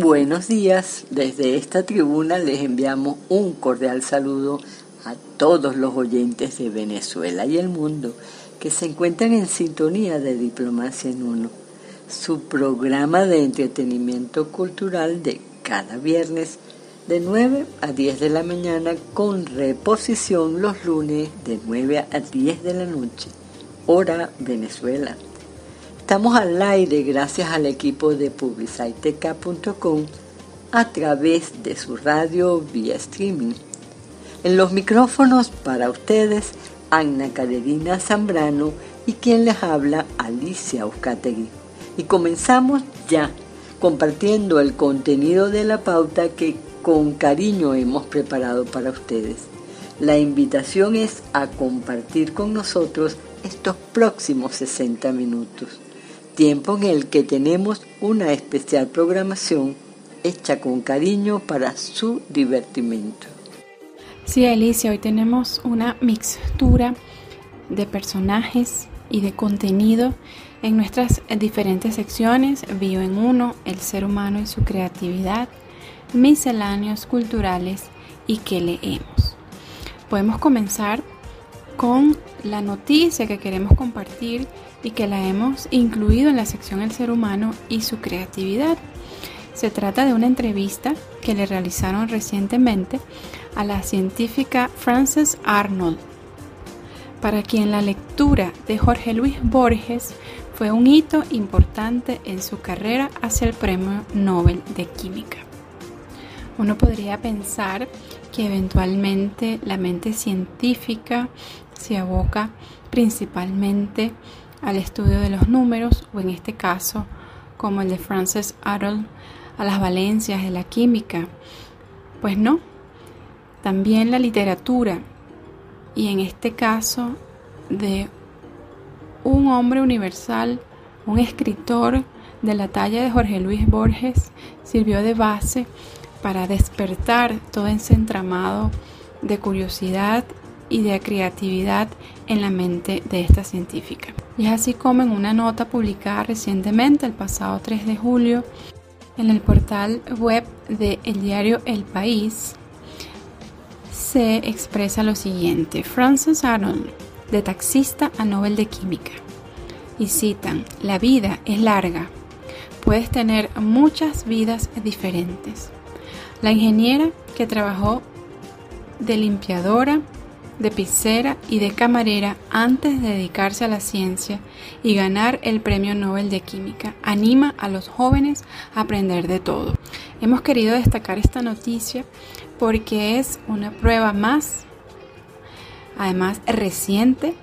Buenos días, desde esta tribuna les enviamos un cordial saludo a todos los oyentes de Venezuela y el mundo que se encuentran en sintonía de Diplomacia en Uno, su programa de entretenimiento cultural de cada viernes de 9 a 10 de la mañana con reposición los lunes de 9 a 10 de la noche, hora Venezuela. Estamos al aire gracias al equipo de publiciteca.com a través de su radio vía streaming. En los micrófonos para ustedes, Ana Carolina Zambrano y quien les habla, Alicia Euskategui. Y comenzamos ya compartiendo el contenido de la pauta que con cariño hemos preparado para ustedes. La invitación es a compartir con nosotros estos próximos 60 minutos, tiempo en el que tenemos una especial programación hecha con cariño para su divertimento. Sí, Alicia, hoy tenemos una mixtura de personajes y de contenido en nuestras diferentes secciones, Bio en Uno, el ser humano y su creatividad, misceláneos culturales y que leemos. Podemos comenzar con la noticia que queremos compartir y que la hemos incluido en la sección El ser humano y su creatividad. Se trata de una entrevista que le realizaron recientemente a la científica Frances Arnold, para quien la lectura de Jorge Luis Borges fue un hito importante en su carrera hacia el Premio Nobel de Química. Uno podría pensar que eventualmente la mente científica se aboca principalmente al estudio de los números o en este caso, como el de Frances Arnold, a las valencias de la química. Pues no, también la literatura y en este caso de un hombre universal, un escritor de la talla de Jorge Luis Borges, sirvió de base para despertar todo ese entramado de curiosidad y de creatividad en la mente de esta científica. Y es así como en una nota publicada recientemente, el pasado 3 de julio, en el portal web del diario El País, se expresa lo siguiente. Francis Arnold, de taxista a Nobel de Química. Y citan, la vida es larga. Puedes tener muchas vidas diferentes. La ingeniera que trabajó de limpiadora de pizzera y de camarera antes de dedicarse a la ciencia y ganar el Premio Nobel de Química. Anima a los jóvenes a aprender de todo. Hemos querido destacar esta noticia porque es una prueba más, además reciente,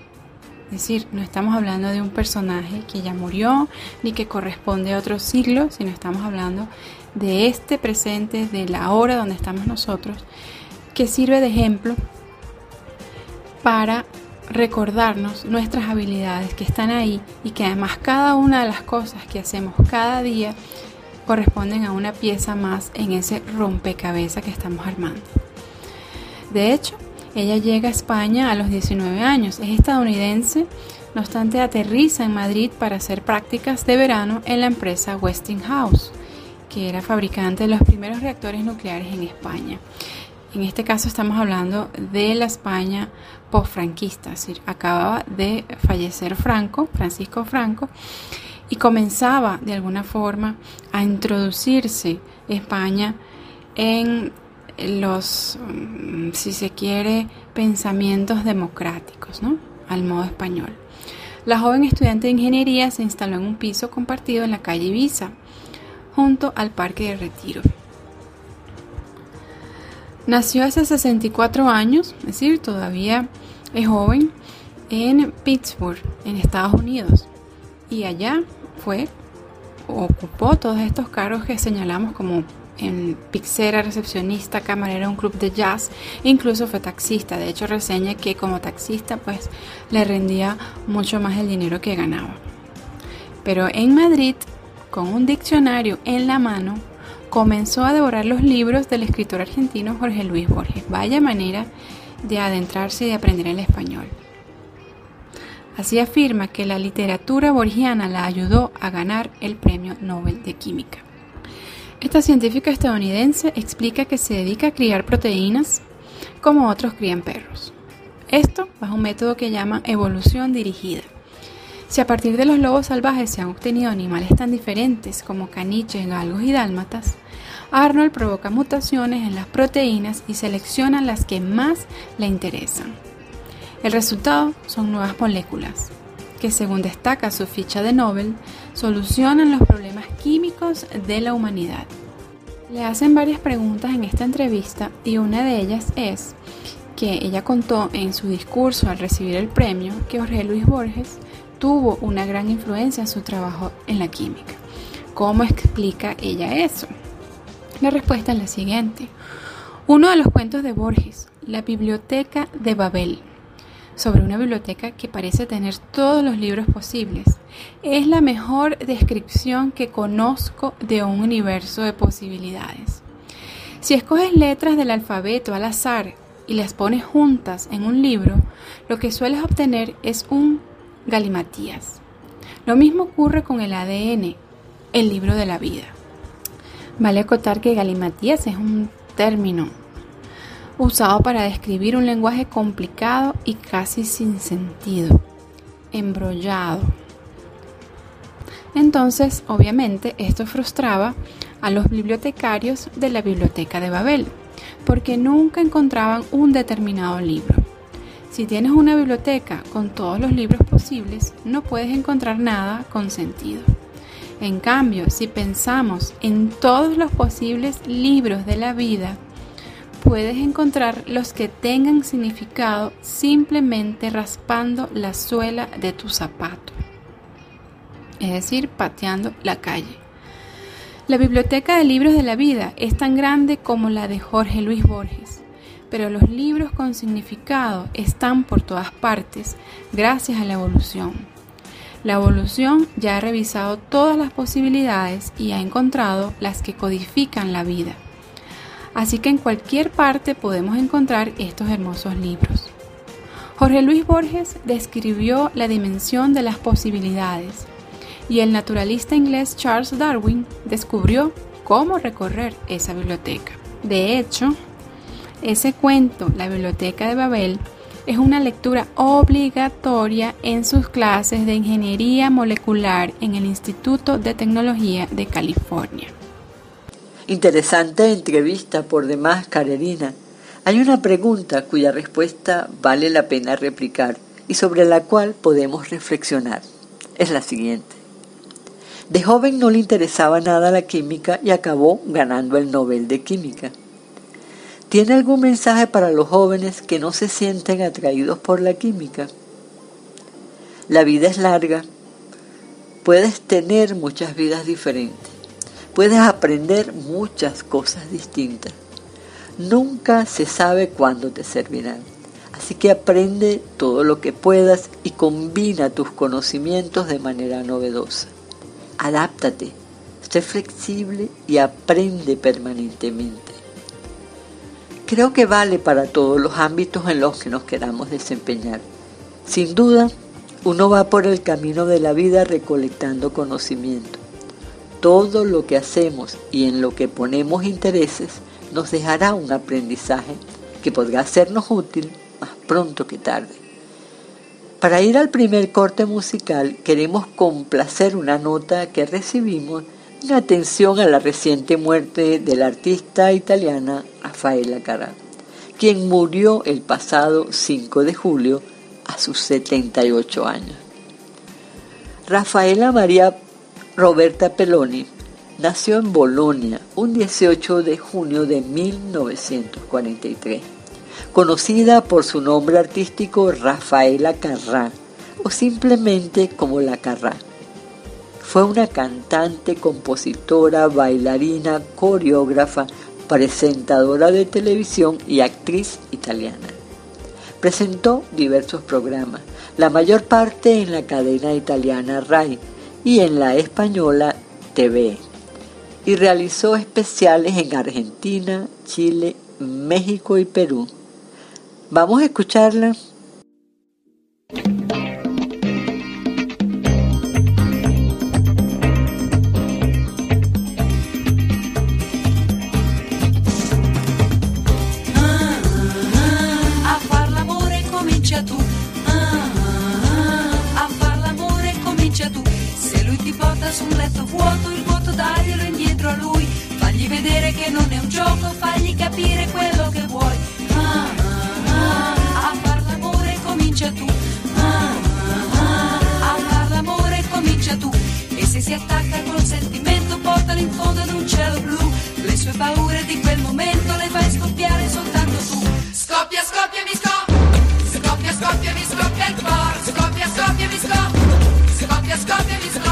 es decir, no estamos hablando de un personaje que ya murió ni que corresponde a otro siglo, sino estamos hablando de este presente, de la hora donde estamos nosotros, que sirve de ejemplo para recordarnos nuestras habilidades que están ahí y que además cada una de las cosas que hacemos cada día corresponden a una pieza más en ese rompecabezas que estamos armando. De hecho, ella llega a España a los 19 años, es estadounidense, no obstante aterriza en Madrid para hacer prácticas de verano en la empresa Westinghouse, que era fabricante de los primeros reactores nucleares en España. En este caso estamos hablando de la España post-franquista, es decir, acababa de fallecer Franco, Francisco Franco, y comenzaba de alguna forma a introducirse España en los, mm, si se quiere, pensamientos democráticos, ¿no? Al modo español. La joven estudiante de ingeniería se instaló en un piso compartido en la calle Ibiza, junto al Parque de Retiro. Nació hace 64 años, es decir, todavía es joven, en Pittsburgh, en Estados Unidos. Y allá fue, ocupó todos estos cargos que señalamos como en pixera, recepcionista, camarera, un club de jazz, incluso fue taxista. De hecho, reseña que como taxista, pues le rendía mucho más el dinero que ganaba. Pero en Madrid, con un diccionario en la mano, comenzó a devorar los libros del escritor argentino Jorge Luis Borges. Vaya manera de adentrarse y de aprender el español. Así afirma que la literatura borgiana la ayudó a ganar el Premio Nobel de Química. Esta científica estadounidense explica que se dedica a criar proteínas como otros crían perros. Esto bajo un método que llama evolución dirigida. Si a partir de los lobos salvajes se han obtenido animales tan diferentes como caniches, galgos y dálmatas, Arnold provoca mutaciones en las proteínas y selecciona las que más le interesan. El resultado son nuevas moléculas, que según destaca su ficha de Nobel, solucionan los problemas químicos de la humanidad. Le hacen varias preguntas en esta entrevista y una de ellas es que ella contó en su discurso al recibir el premio que Jorge Luis Borges tuvo una gran influencia en su trabajo en la química. ¿Cómo explica ella eso? La respuesta es la siguiente. Uno de los cuentos de Borges, La Biblioteca de Babel, sobre una biblioteca que parece tener todos los libros posibles, es la mejor descripción que conozco de un universo de posibilidades. Si escoges letras del alfabeto al azar y las pones juntas en un libro, lo que sueles obtener es un galimatías. Lo mismo ocurre con el ADN, el libro de la vida. Vale acotar que galimatías es un término usado para describir un lenguaje complicado y casi sin sentido, embrollado. Entonces, obviamente, esto frustraba a los bibliotecarios de la Biblioteca de Babel, porque nunca encontraban un determinado libro. Si tienes una biblioteca con todos los libros posibles, no puedes encontrar nada con sentido. En cambio, si pensamos en todos los posibles libros de la vida, puedes encontrar los que tengan significado simplemente raspando la suela de tu zapato, es decir, pateando la calle. La biblioteca de libros de la vida es tan grande como la de Jorge Luis Borges, pero los libros con significado están por todas partes gracias a la evolución. La evolución ya ha revisado todas las posibilidades y ha encontrado las que codifican la vida. Así que en cualquier parte podemos encontrar estos hermosos libros. Jorge Luis Borges describió la dimensión de las posibilidades y el naturalista inglés Charles Darwin descubrió cómo recorrer esa biblioteca. De hecho, ese cuento, La Biblioteca de Babel, es una lectura obligatoria en sus clases de ingeniería molecular en el Instituto de Tecnología de California. Interesante entrevista por demás, Carolina. Hay una pregunta cuya respuesta vale la pena replicar y sobre la cual podemos reflexionar. Es la siguiente. De joven no le interesaba nada la química y acabó ganando el Nobel de Química. ¿Tiene algún mensaje para los jóvenes que no se sienten atraídos por la química? La vida es larga. Puedes tener muchas vidas diferentes. Puedes aprender muchas cosas distintas. Nunca se sabe cuándo te servirán. Así que aprende todo lo que puedas y combina tus conocimientos de manera novedosa. Adáptate, sé flexible y aprende permanentemente. Creo que vale para todos los ámbitos en los que nos queramos desempeñar. Sin duda, uno va por el camino de la vida recolectando conocimiento. Todo lo que hacemos y en lo que ponemos intereses nos dejará un aprendizaje que podrá sernos útil más pronto que tarde. Para ir al primer corte musical queremos complacer una nota que recibimos en atención a la reciente muerte de la artista italiana Rafaela Carrà, quien murió el pasado 5 de julio a sus 78 años. Rafaela María Roberta Peloni nació en Bolonia un 18 de junio de 1943, conocida por su nombre artístico Rafaela Carrà o simplemente como La Carrà fue una cantante, compositora, bailarina, coreógrafa, presentadora de televisión y actriz italiana. Presentó diversos programas, la mayor parte en la cadena italiana RAI y en la española TV, y realizó especiales en Argentina, Chile, México y Perú. Vamos a escucharla. vuoto, il vuoto daglielo indietro a lui, fagli vedere che non è un gioco, fagli capire quello che vuoi. Ah, ah, ah, a far l'amore comincia tu, ah, ah, ah, a far l'amore comincia tu, e se si attacca col sentimento portalo in fondo ad un cielo blu, le sue paure di quel momento le fai scoppiare soltanto tu. Scoppia, scoppia, mi scoppia! Scoppia, scoppia, mi scoppia il cuore, scoppia, scoppia, mi scoppia, scoppia, scoppia, mi scoppia.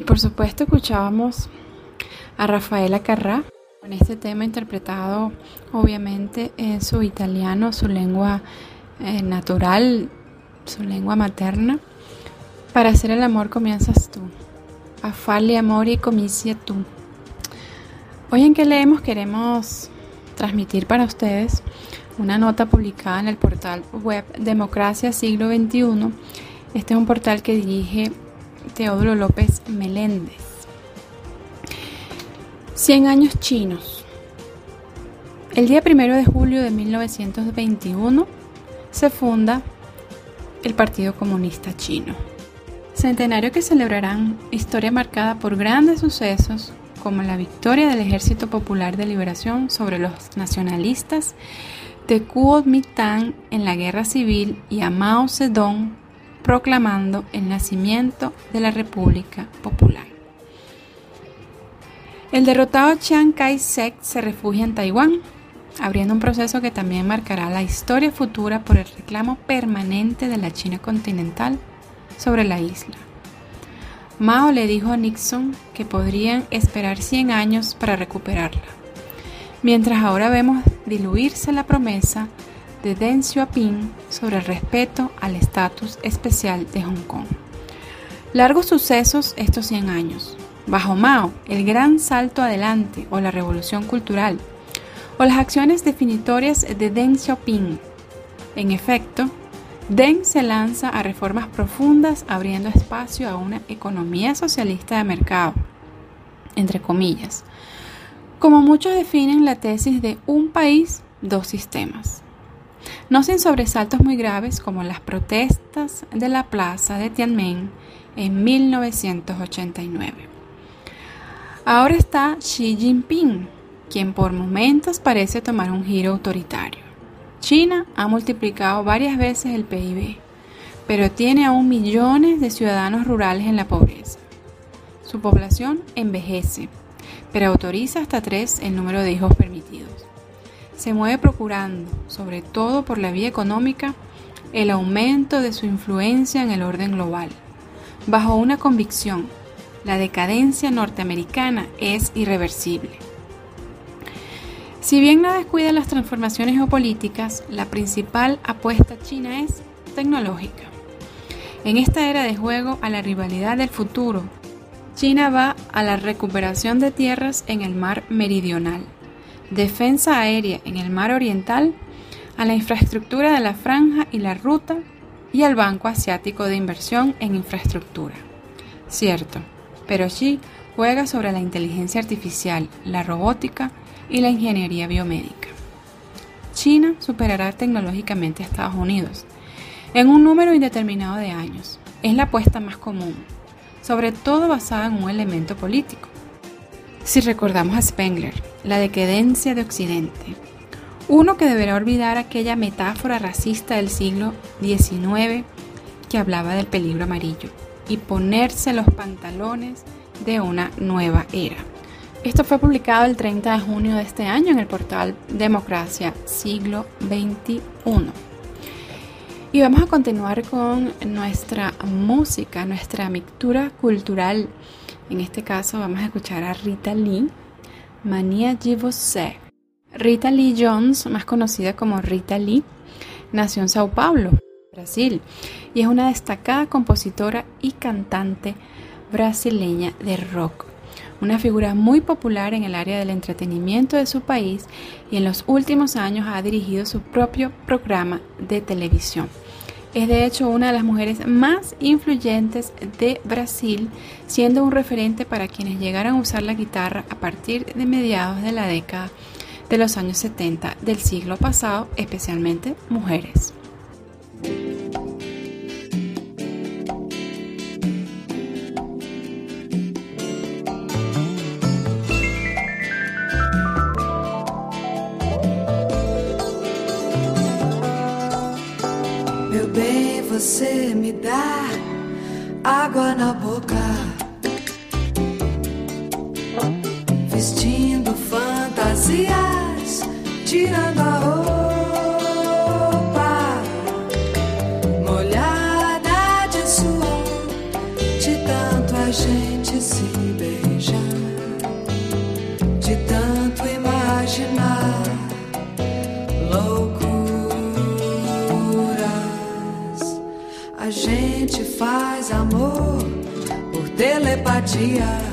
Y por supuesto escuchábamos a Rafaela Carrá con este tema interpretado obviamente en su italiano, su lengua eh, natural, su lengua materna. Para hacer el amor comienzas tú. A farle amore comincia tú. Hoy en que leemos queremos transmitir para ustedes una nota publicada en el portal web Democracia Siglo XXI. Este es un portal que dirige Teodoro López Meléndez. 100 años chinos. El día 1 de julio de 1921 se funda el Partido Comunista Chino. Centenario que celebrarán historia marcada por grandes sucesos como la victoria del Ejército Popular de Liberación sobre los nacionalistas de Kuomintang en la Guerra Civil y a Mao Zedong proclamando el nacimiento de la República Popular. El derrotado Chiang Kai-shek se refugia en Taiwán, abriendo un proceso que también marcará la historia futura por el reclamo permanente de la China continental sobre la isla. Mao le dijo a Nixon que podrían esperar 100 años para recuperarla, mientras ahora vemos diluirse la promesa de Deng Xiaoping sobre el respeto al estatus especial de Hong Kong. Largos sucesos estos 100 años. Bajo Mao, el gran salto adelante o la revolución cultural, o las acciones definitorias de Deng Xiaoping. En efecto, Deng se lanza a reformas profundas abriendo espacio a una economía socialista de mercado, entre comillas, como muchos definen la tesis de un país, dos sistemas. No sin sobresaltos muy graves como las protestas de la plaza de Tiananmen en 1989. Ahora está Xi Jinping, quien por momentos parece tomar un giro autoritario. China ha multiplicado varias veces el PIB, pero tiene aún millones de ciudadanos rurales en la pobreza. Su población envejece, pero autoriza hasta tres el número de hijos permitidos. Se mueve procurando, sobre todo por la vía económica, el aumento de su influencia en el orden global, bajo una convicción, la decadencia norteamericana es irreversible. Si bien no descuida las transformaciones geopolíticas, la principal apuesta china es tecnológica. En esta era de juego a la rivalidad del futuro, China va a la recuperación de tierras en el mar meridional, defensa aérea en el mar oriental, a la infraestructura de la franja y la ruta y al Banco Asiático de Inversión en Infraestructura. Cierto, pero Xi juega sobre la inteligencia artificial, la robótica y la ingeniería biomédica. China superará tecnológicamente a Estados Unidos en un número indeterminado de años. Es la apuesta más común, sobre todo basada en un elemento político. Si recordamos a Spengler, la decadencia de Occidente, uno que deberá olvidar aquella metáfora racista del siglo XIX que hablaba del peligro amarillo y ponerse los pantalones de una nueva era. Esto fue publicado el 30 de junio de este año en el portal Democracia Siglo XXI. Y vamos a continuar con nuestra música, nuestra mixtura cultural. En este caso vamos a escuchar a Rita Lee, Mania Você. Rita Lee Jones, más conocida como Rita Lee, nació en Sao Paulo, Brasil, y es una destacada compositora y cantante brasileña de rock una figura muy popular en el área del entretenimiento de su país y en los últimos años ha dirigido su propio programa de televisión. Es de hecho una de las mujeres más influyentes de Brasil, siendo un referente para quienes llegaron a usar la guitarra a partir de mediados de la década de los años 70 del siglo pasado, especialmente mujeres. Você me dá água na boca, vestindo fantasias, tirando a roupa, dia.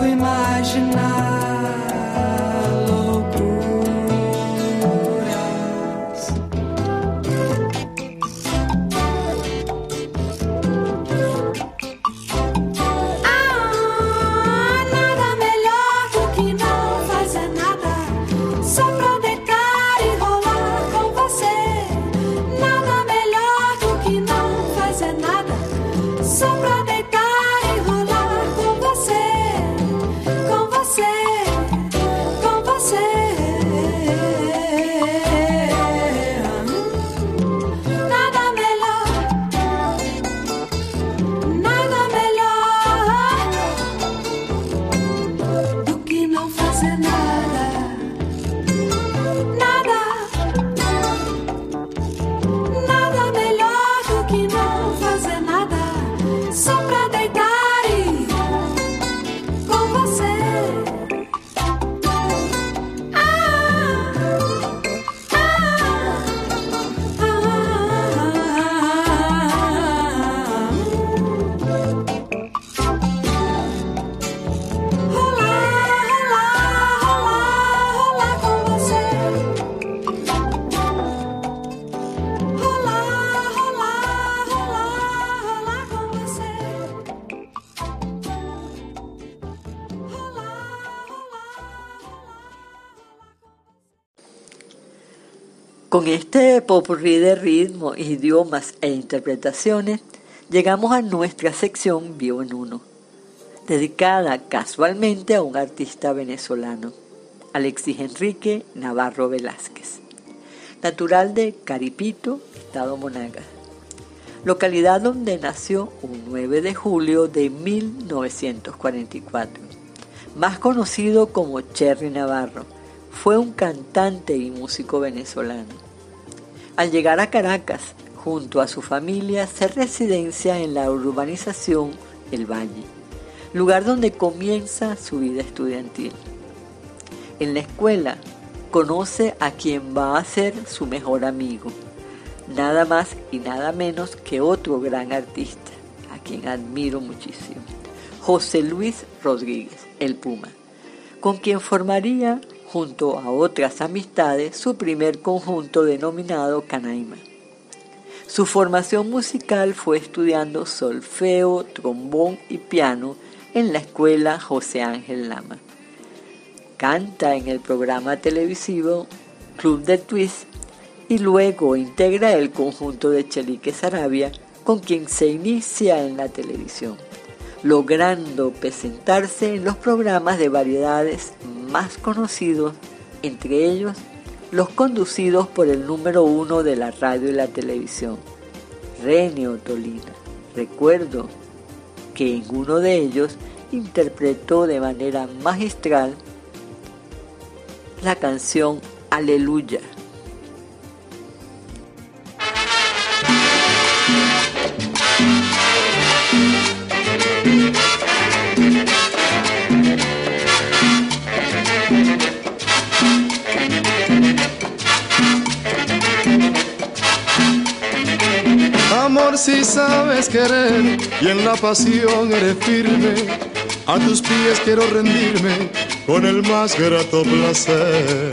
imaginar. Con este popurrí de ritmo, idiomas e interpretaciones, llegamos a nuestra sección Vivo en Uno, dedicada casualmente a un artista venezolano, Alexis Enrique Navarro Velázquez, natural de Caripito, Estado Monagas localidad donde nació un 9 de julio de 1944. Más conocido como Cherry Navarro, fue un cantante y músico venezolano. Al llegar a Caracas, junto a su familia, se residencia en la urbanización El Valle, lugar donde comienza su vida estudiantil. En la escuela conoce a quien va a ser su mejor amigo, nada más y nada menos que otro gran artista, a quien admiro muchísimo, José Luis Rodríguez, el Puma, con quien formaría, junto a otras amistades, su primer conjunto denominado Canaima. Su formación musical fue estudiando solfeo, trombón y piano en la escuela José Ángel Lama. Canta en el programa televisivo Club de Twist y luego integra el conjunto de Chelique Sarabia con quien se inicia en la televisión, logrando presentarse en los programas de variedades más conocidos, entre ellos los conducidos por el número uno de la radio y la televisión, René Otolina. Recuerdo que en uno de ellos interpretó de manera magistral la canción Aleluya Si sabes querer. Y en la pasión eres firme, a tus pies quiero rendirme con el más grato placer.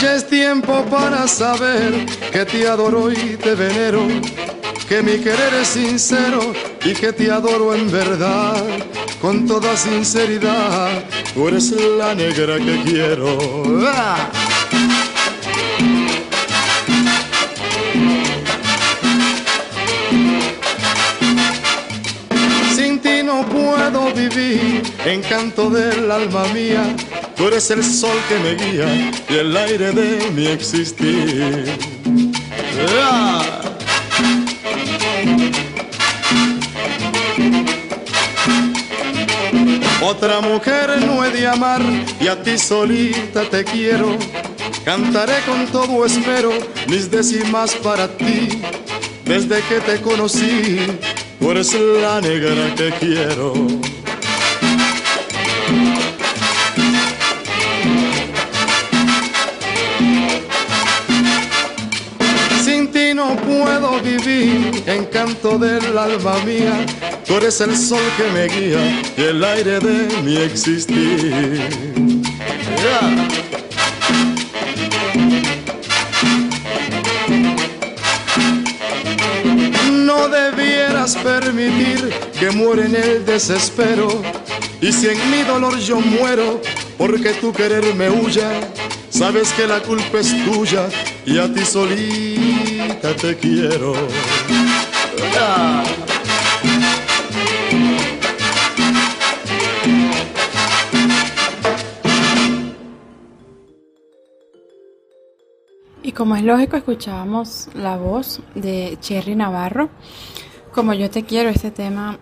Ya es tiempo para saber que te adoro y te venero, que mi querer es sincero y que te adoro en verdad, con toda sinceridad, tú eres la negra que quiero. ¡Ah! Sin ti no puedo vivir, encanto del alma mía Tú eres el sol que me guía y el aire de mi existir. ¡Ah! Otra mujer no he de amar y a ti solita te quiero. Cantaré con todo esmero mis décimas para ti. Desde que te conocí, tú eres la negra que quiero. puedo vivir, encanto del alma mía. Tú eres el sol que me guía y el aire de mi existir. No debieras permitir que muera en el desespero. Y si en mi dolor yo muero, porque tu querer me huya, sabes que la culpa es tuya y a ti solita te quiero. Y como es lógico, escuchábamos la voz de Cherry Navarro. Como yo te quiero, este tema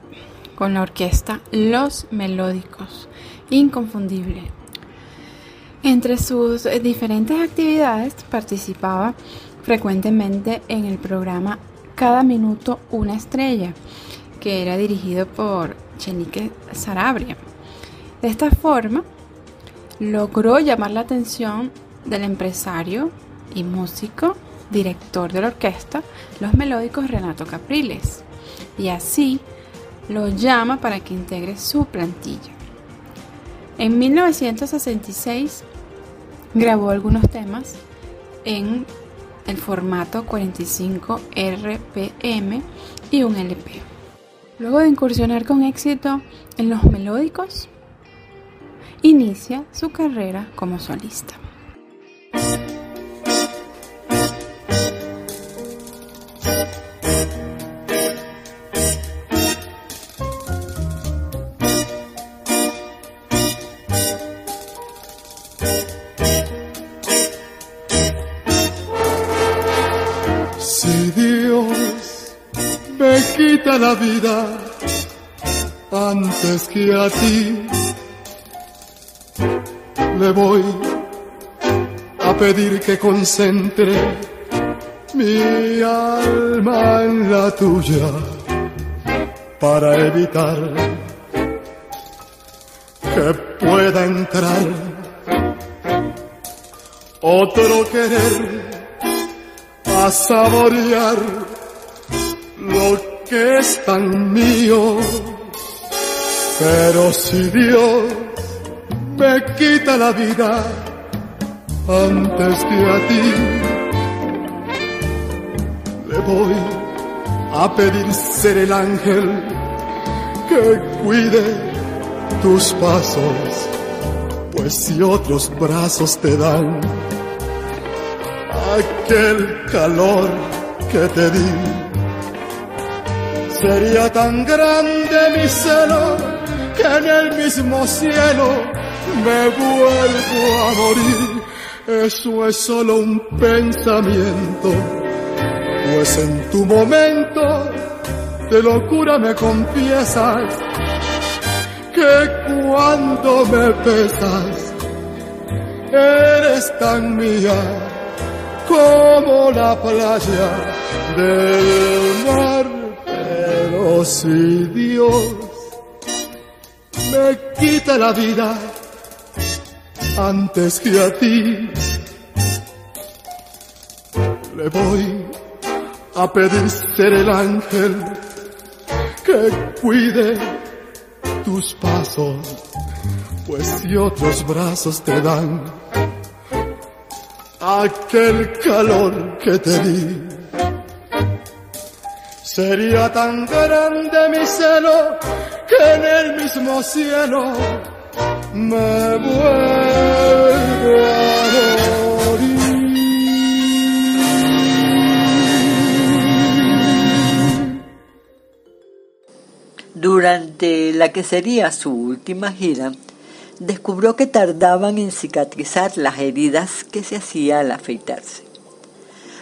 con la orquesta Los Melódicos. Inconfundible. Entre sus diferentes actividades participaba frecuentemente en el programa Cada Minuto una Estrella, que era dirigido por Chenique Sarabria. De esta forma, logró llamar la atención del empresario y músico, director de la orquesta, Los Melódicos Renato Capriles, y así lo llama para que integre su plantilla. En 1966 grabó algunos temas en el formato 45 RPM y un LP. Luego de incursionar con éxito en los melódicos, inicia su carrera como solista. Vida antes que a ti. Le voy a pedir que concentre mi alma en la tuya para evitar que pueda entrar otro querer a saborear que es tan mío. Pero si Dios me quita la vida antes que a ti, le voy a pedir ser el ángel que cuide tus pasos, pues si otros brazos te dan aquel calor que te di, Sería tan grande mi celo que en el mismo cielo me vuelvo a morir. Eso es solo un pensamiento, pues en tu momento de locura me confiesas que cuando me besas eres tan mía como la playa del mar si Dios me quita la vida antes que a ti, le voy a pedir ser el ángel que cuide tus pasos, pues si otros brazos te dan aquel calor que te di Sería tan grande mi celo que en el mismo cielo me vuelvo a morir. Durante la que sería su última gira, descubrió que tardaban en cicatrizar las heridas que se hacía al afeitarse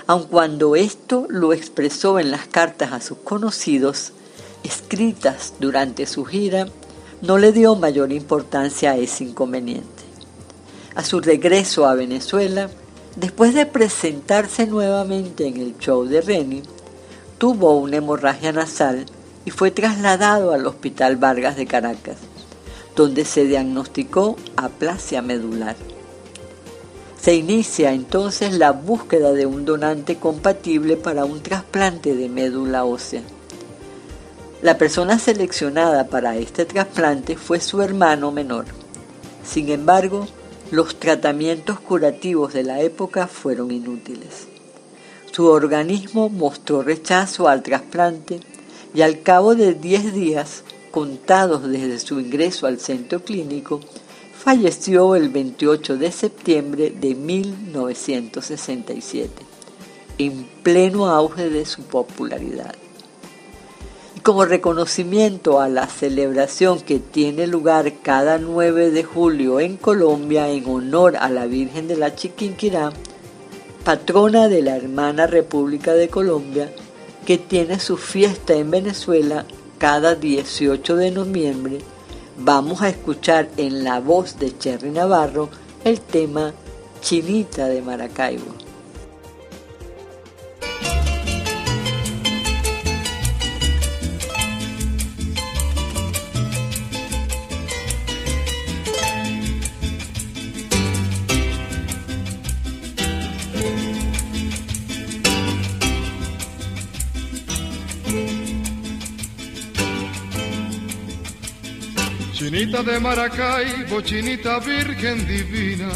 aun cuando esto lo expresó en las cartas a sus conocidos, escritas durante su gira, no le dio mayor importancia a ese inconveniente. A su regreso a Venezuela, después de presentarse nuevamente en el show de Reni, tuvo una hemorragia nasal y fue trasladado al Hospital Vargas de Caracas, donde se diagnosticó aplasia medular. Se inicia entonces la búsqueda de un donante compatible para un trasplante de médula ósea. La persona seleccionada para este trasplante fue su hermano menor. Sin embargo, los tratamientos curativos de la época fueron inútiles. Su organismo mostró rechazo al trasplante y al cabo de 10 días, contados desde su ingreso al centro clínico, falleció el 28 de septiembre de 1967, en pleno auge de su popularidad. Y como reconocimiento a la celebración que tiene lugar cada 9 de julio en Colombia en honor a la Virgen de la Chiquinquirá, patrona de la hermana República de Colombia, que tiene su fiesta en Venezuela cada 18 de noviembre vamos a escuchar en la voz de Cherry Navarro el tema Chinita de Maracaibo. Chinita de Maracaibo, chinita virgen divina.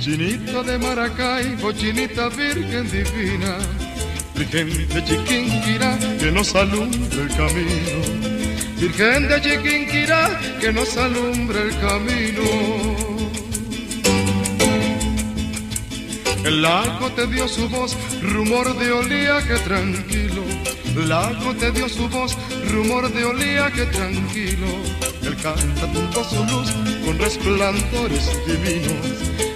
Chinita de Maracaibo, chinita virgen divina. Virgen de Chiquinquirá que nos alumbra el camino Virgen de Chiquinquirá, que nos alumbre el camino. El lago te dio su voz, rumor de oleaje tranquilo. El lago te dio su voz, rumor de oleaje tranquilo. Tumbó su luz con resplandores divinos.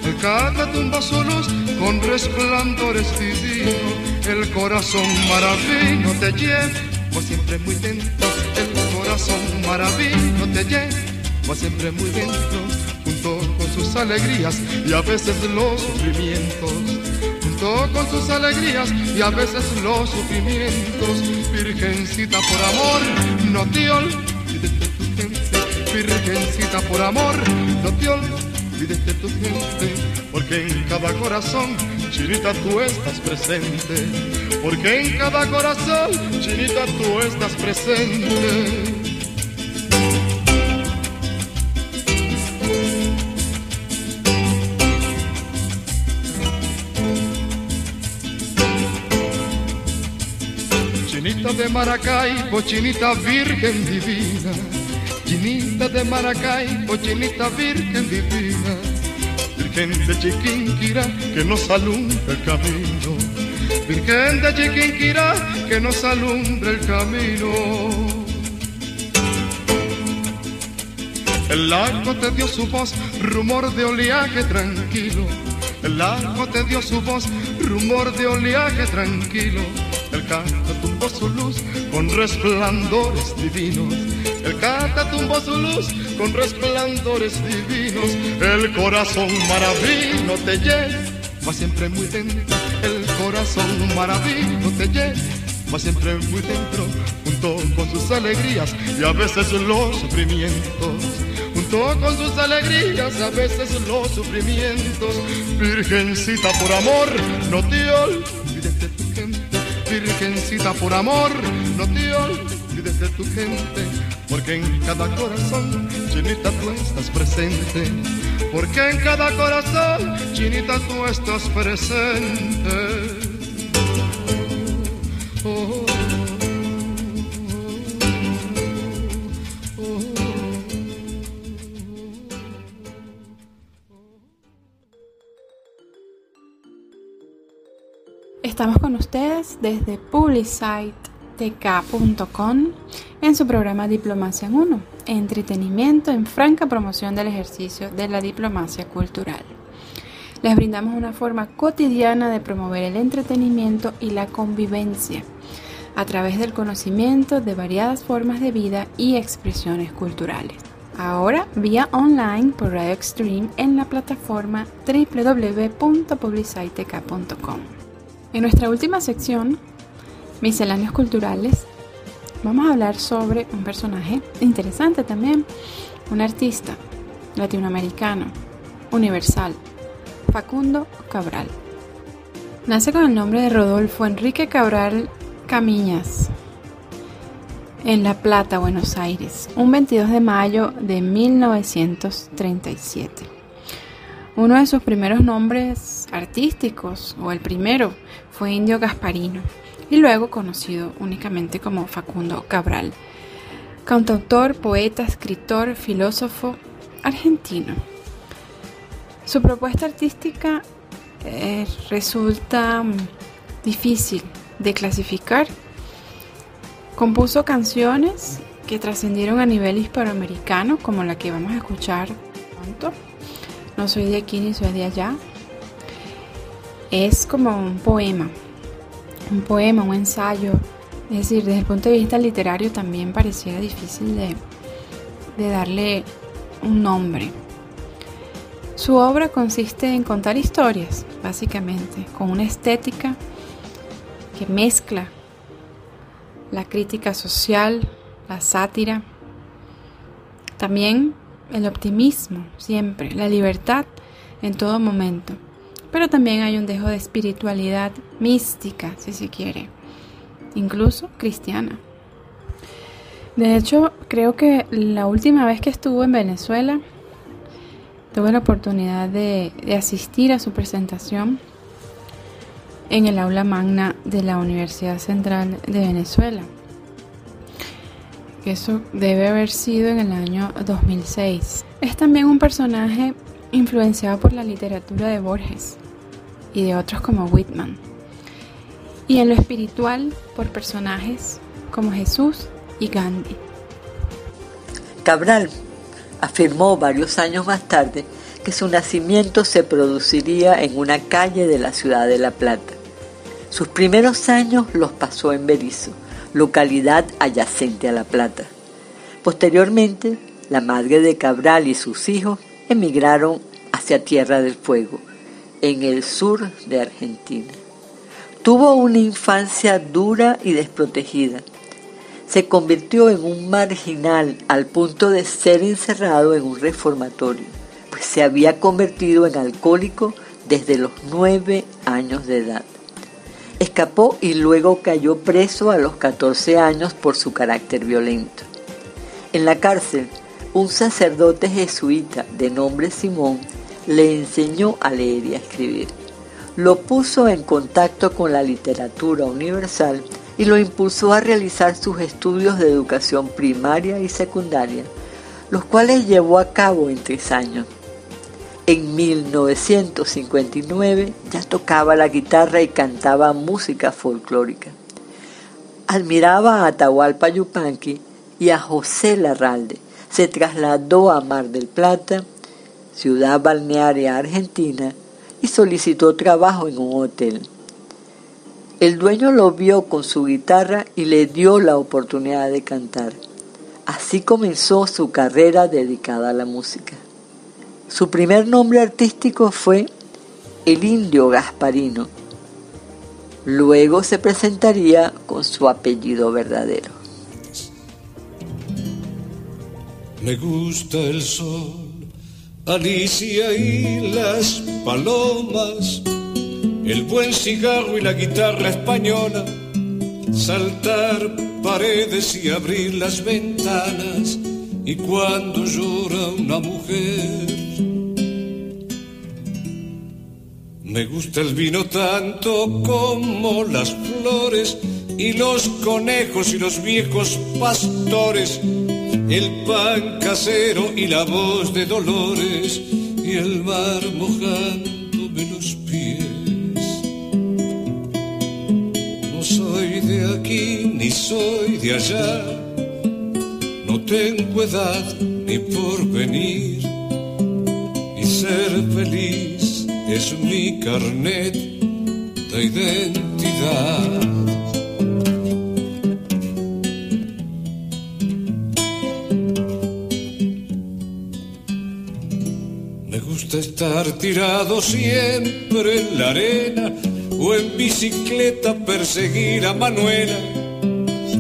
El canta tumbó su luz con resplandores divinos. El corazón maravilloso te lleva siempre muy dentro. El corazón maravilloso te lleva siempre muy dentro. Junto con sus alegrías y a veces los sufrimientos. Junto con sus alegrías y a veces los sufrimientos. Virgencita por amor, no te olvides. Virgencita por amor, no te olvides de tu gente. Porque en cada corazón, chinita, tú estás presente. Porque en cada corazón, chinita, tú estás presente. Chinita de Maracaibo, chinita virgen divina. Chinita de Maracaibo, chinita virgen divina. Virgen de Chiquinquirá, que nos alumbra el camino. Virgen de Chiquinquirá, que nos alumbra el camino. El lago te dio su voz, rumor de oleaje tranquilo. El lago te dio su voz, rumor de oleaje tranquilo. El cata tumbó su luz con resplandores divinos. El cata tumbó su luz con resplandores divinos. El corazón maravilloso te lleva siempre muy dentro. El corazón maravilloso te lleva siempre muy dentro. Junto con sus alegrías y a veces los sufrimientos. Junto con sus alegrías, a veces los sufrimientos. Virgencita por amor, no te olvides. Virgencita por amor, no te olvides de tu gente. Porque en cada corazón, chinita, tú estás presente. Porque en cada corazón, chinita, tú estás presente. Oh, oh, Estamos con ustedes desde publicitetk.com en su programa Diplomacia en Uno, entretenimiento en franca promoción del ejercicio de la diplomacia cultural. Les brindamos una forma cotidiana de promover el entretenimiento y la convivencia a través del conocimiento de variadas formas de vida y expresiones culturales. Ahora vía online por Radio Extreme en la plataforma www.publicitetk.com. En nuestra última sección, Misceláneos Culturales, vamos a hablar sobre un personaje interesante también, un artista latinoamericano, universal, Facundo Cabral. Nace con el nombre de Rodolfo Enrique Cabral Camiñas en La Plata, Buenos Aires, un 22 de mayo de 1937. Uno de sus primeros nombres artísticos, o el primero, fue Indio Gasparino, y luego conocido únicamente como Facundo Cabral, cantautor, poeta, escritor, filósofo argentino. Su propuesta artística eh, resulta mm, difícil de clasificar. Compuso canciones que trascendieron a nivel hispanoamericano, como la que vamos a escuchar pronto. No soy de aquí ni soy de allá. Es como un poema, un poema, un ensayo. Es decir, desde el punto de vista literario también pareciera difícil de, de darle un nombre. Su obra consiste en contar historias, básicamente, con una estética que mezcla la crítica social, la sátira, también el optimismo, siempre, la libertad en todo momento. Pero también hay un dejo de espiritualidad mística, si se quiere, incluso cristiana. De hecho, creo que la última vez que estuvo en Venezuela, tuve la oportunidad de, de asistir a su presentación en el aula magna de la Universidad Central de Venezuela. Que eso debe haber sido en el año 2006. Es también un personaje influenciado por la literatura de Borges y de otros como Whitman. Y en lo espiritual por personajes como Jesús y Gandhi. Cabral afirmó varios años más tarde que su nacimiento se produciría en una calle de la ciudad de La Plata. Sus primeros años los pasó en Berizo, localidad adyacente a La Plata. Posteriormente, la madre de Cabral y sus hijos emigraron hacia Tierra del Fuego, en el sur de Argentina. Tuvo una infancia dura y desprotegida. Se convirtió en un marginal al punto de ser encerrado en un reformatorio, pues se había convertido en alcohólico desde los nueve años de edad. Escapó y luego cayó preso a los 14 años por su carácter violento. En la cárcel, un sacerdote jesuita de nombre Simón le enseñó a leer y a escribir. Lo puso en contacto con la literatura universal y lo impulsó a realizar sus estudios de educación primaria y secundaria, los cuales llevó a cabo en tres años. En 1959 ya tocaba la guitarra y cantaba música folclórica. Admiraba a Atahualpa Yupanqui y a José Larralde. Se trasladó a Mar del Plata, ciudad balnearia argentina, y solicitó trabajo en un hotel. El dueño lo vio con su guitarra y le dio la oportunidad de cantar. Así comenzó su carrera dedicada a la música. Su primer nombre artístico fue El Indio Gasparino. Luego se presentaría con su apellido verdadero. Me gusta el sol, Alicia y las palomas, el buen cigarro y la guitarra española, saltar paredes y abrir las ventanas, y cuando llora una mujer Me gusta el vino tanto como las flores y los conejos y los viejos pastores, el pan casero y la voz de Dolores y el mar mojándome los pies. No soy de aquí ni soy de allá, tengo edad ni por venir y ser feliz es mi carnet de identidad. Me gusta estar tirado siempre en la arena o en bicicleta perseguir a Manuela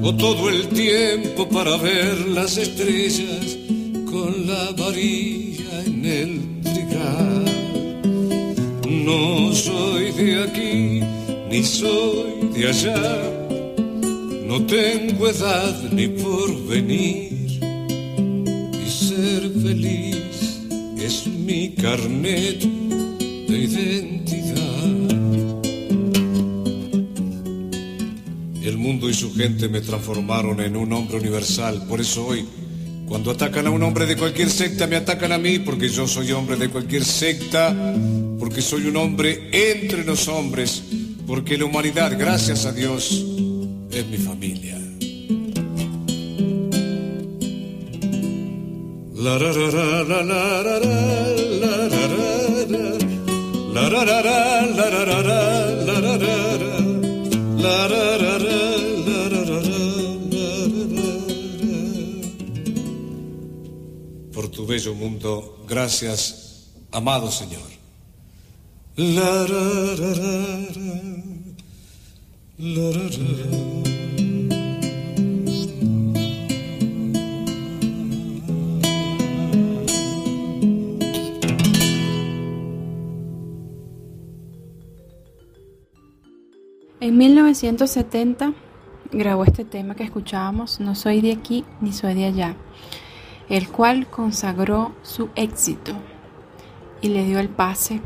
o todo el tiempo para ver las estrellas con la varilla en el trigal. No soy de aquí, ni soy de allá. No tengo edad ni por venir. Y ser feliz es mi carnet de identidad. Mundo y su gente me transformaron en un hombre universal. Por eso hoy cuando atacan a un hombre de cualquier secta, me atacan a mí porque yo soy hombre de cualquier secta, porque soy un hombre entre los hombres, porque la humanidad, gracias a Dios, es mi familia. La la la la la bello mundo. Gracias, amado Señor. La, ra, ra, ra, En 1970 grabó este tema que escuchábamos, No soy de aquí ni soy de allá el cual consagró su éxito y le dio el pase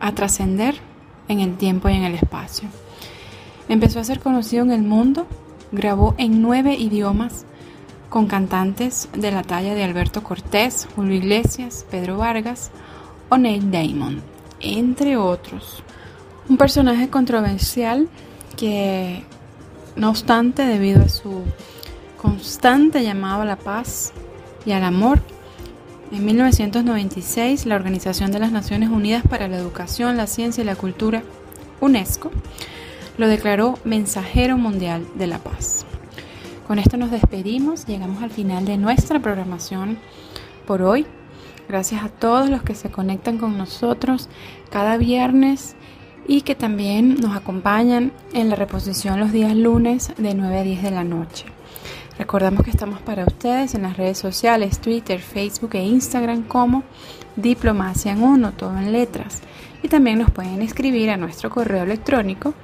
a trascender en el tiempo y en el espacio. Empezó a ser conocido en el mundo grabó en nueve idiomas con cantantes de la talla de Alberto Cortés, Julio Iglesias, Pedro Vargas o Neil Damon, entre otros. Un personaje controversial que, no obstante, debido a su constante llamado a la paz y al amor, en 1996 la Organización de las Naciones Unidas para la Educación, la Ciencia y la Cultura, UNESCO, lo declaró Mensajero Mundial de la Paz. Con esto nos despedimos, llegamos al final de nuestra programación por hoy. Gracias a todos los que se conectan con nosotros cada viernes y que también nos acompañan en la reposición los días lunes de 9 a 10 de la noche. Recordamos que estamos para ustedes en las redes sociales, Twitter, Facebook e Instagram como Diplomacia en Uno, todo en letras. Y también nos pueden escribir a nuestro correo electrónico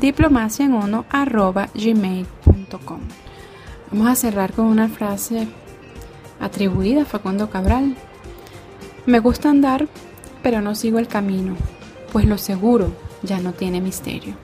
diplomaciaenuno.gmail.com Vamos a cerrar con una frase atribuida a Facundo Cabral. Me gusta andar, pero no sigo el camino, pues lo seguro ya no tiene misterio.